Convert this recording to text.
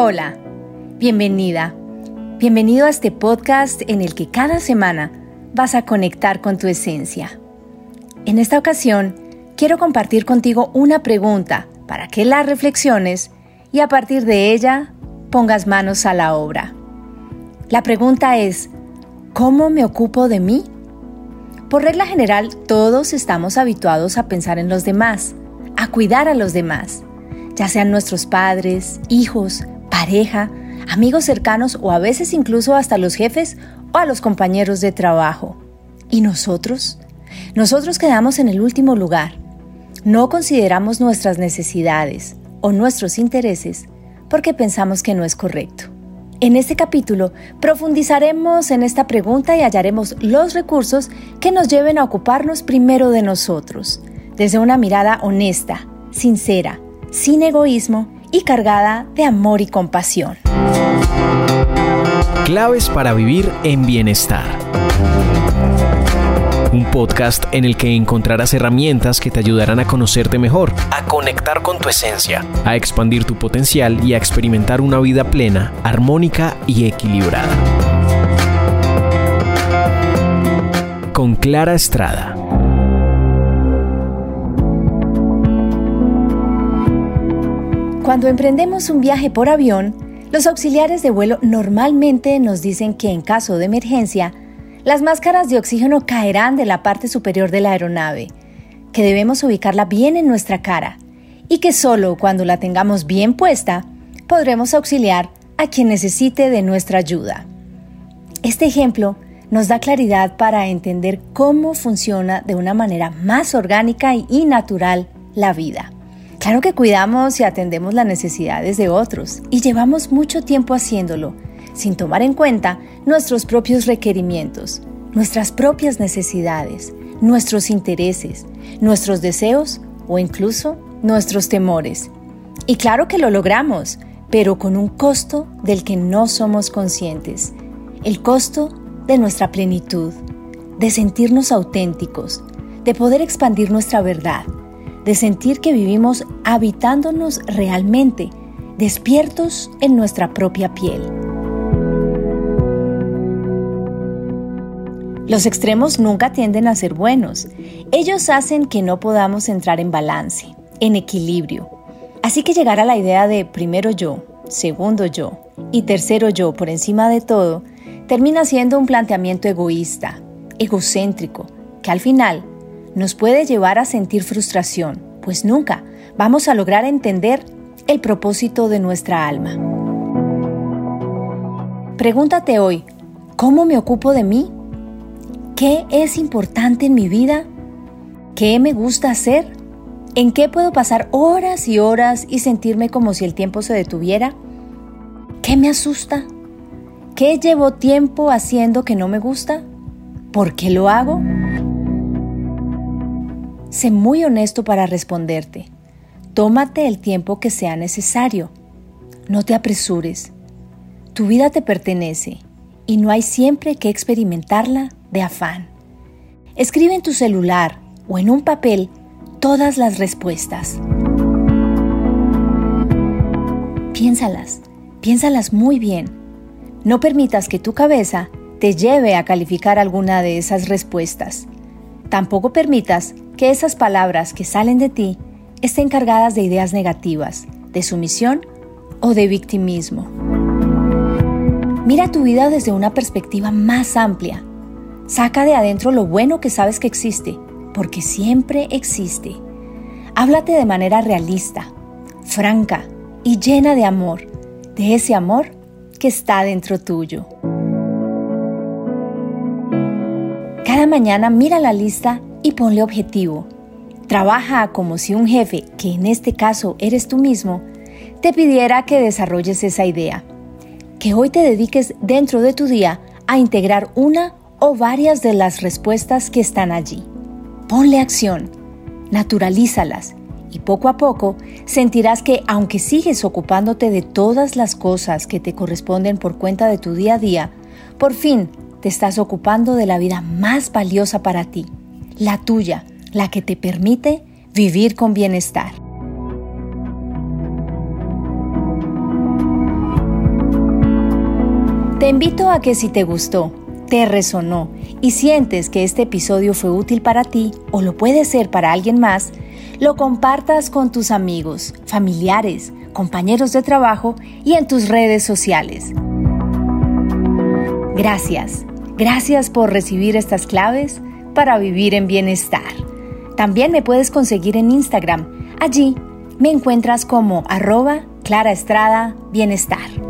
Hola, bienvenida. Bienvenido a este podcast en el que cada semana vas a conectar con tu esencia. En esta ocasión, quiero compartir contigo una pregunta para que la reflexiones y a partir de ella pongas manos a la obra. La pregunta es, ¿cómo me ocupo de mí? Por regla general, todos estamos habituados a pensar en los demás, a cuidar a los demás, ya sean nuestros padres, hijos, pareja, amigos cercanos o a veces incluso hasta los jefes o a los compañeros de trabajo. ¿Y nosotros? Nosotros quedamos en el último lugar. No consideramos nuestras necesidades o nuestros intereses porque pensamos que no es correcto. En este capítulo profundizaremos en esta pregunta y hallaremos los recursos que nos lleven a ocuparnos primero de nosotros, desde una mirada honesta, sincera, sin egoísmo y cargada de amor y compasión. Claves para vivir en bienestar. Un podcast en el que encontrarás herramientas que te ayudarán a conocerte mejor, a conectar con tu esencia, a expandir tu potencial y a experimentar una vida plena, armónica y equilibrada. Con Clara Estrada. Cuando emprendemos un viaje por avión, los auxiliares de vuelo normalmente nos dicen que en caso de emergencia, las máscaras de oxígeno caerán de la parte superior de la aeronave, que debemos ubicarla bien en nuestra cara y que solo cuando la tengamos bien puesta podremos auxiliar a quien necesite de nuestra ayuda. Este ejemplo nos da claridad para entender cómo funciona de una manera más orgánica y natural la vida. Claro que cuidamos y atendemos las necesidades de otros y llevamos mucho tiempo haciéndolo, sin tomar en cuenta nuestros propios requerimientos, nuestras propias necesidades, nuestros intereses, nuestros deseos o incluso nuestros temores. Y claro que lo logramos, pero con un costo del que no somos conscientes, el costo de nuestra plenitud, de sentirnos auténticos, de poder expandir nuestra verdad, de sentir que vivimos habitándonos realmente, despiertos en nuestra propia piel. Los extremos nunca tienden a ser buenos. Ellos hacen que no podamos entrar en balance, en equilibrio. Así que llegar a la idea de primero yo, segundo yo y tercero yo por encima de todo, termina siendo un planteamiento egoísta, egocéntrico, que al final nos puede llevar a sentir frustración, pues nunca vamos a lograr entender el propósito de nuestra alma. Pregúntate hoy, ¿cómo me ocupo de mí? ¿Qué es importante en mi vida? ¿Qué me gusta hacer? ¿En qué puedo pasar horas y horas y sentirme como si el tiempo se detuviera? ¿Qué me asusta? ¿Qué llevo tiempo haciendo que no me gusta? ¿Por qué lo hago? Sé muy honesto para responderte. Tómate el tiempo que sea necesario. No te apresures. Tu vida te pertenece y no hay siempre que experimentarla de afán. Escribe en tu celular o en un papel todas las respuestas. Piénsalas, piénsalas muy bien. No permitas que tu cabeza te lleve a calificar alguna de esas respuestas. Tampoco permitas que esas palabras que salen de ti estén cargadas de ideas negativas, de sumisión o de victimismo. Mira tu vida desde una perspectiva más amplia. Saca de adentro lo bueno que sabes que existe, porque siempre existe. Háblate de manera realista, franca y llena de amor, de ese amor que está dentro tuyo. Cada mañana mira la lista y ponle objetivo. Trabaja como si un jefe, que en este caso eres tú mismo, te pidiera que desarrolles esa idea. Que hoy te dediques dentro de tu día a integrar una o varias de las respuestas que están allí. Ponle acción, naturalízalas y poco a poco sentirás que aunque sigues ocupándote de todas las cosas que te corresponden por cuenta de tu día a día, por fin te estás ocupando de la vida más valiosa para ti, la tuya, la que te permite vivir con bienestar. Te invito a que si te gustó, te resonó y sientes que este episodio fue útil para ti o lo puede ser para alguien más, lo compartas con tus amigos, familiares, compañeros de trabajo y en tus redes sociales. Gracias, gracias por recibir estas claves para vivir en bienestar. También me puedes conseguir en Instagram. Allí me encuentras como arroba Clara Estrada Bienestar.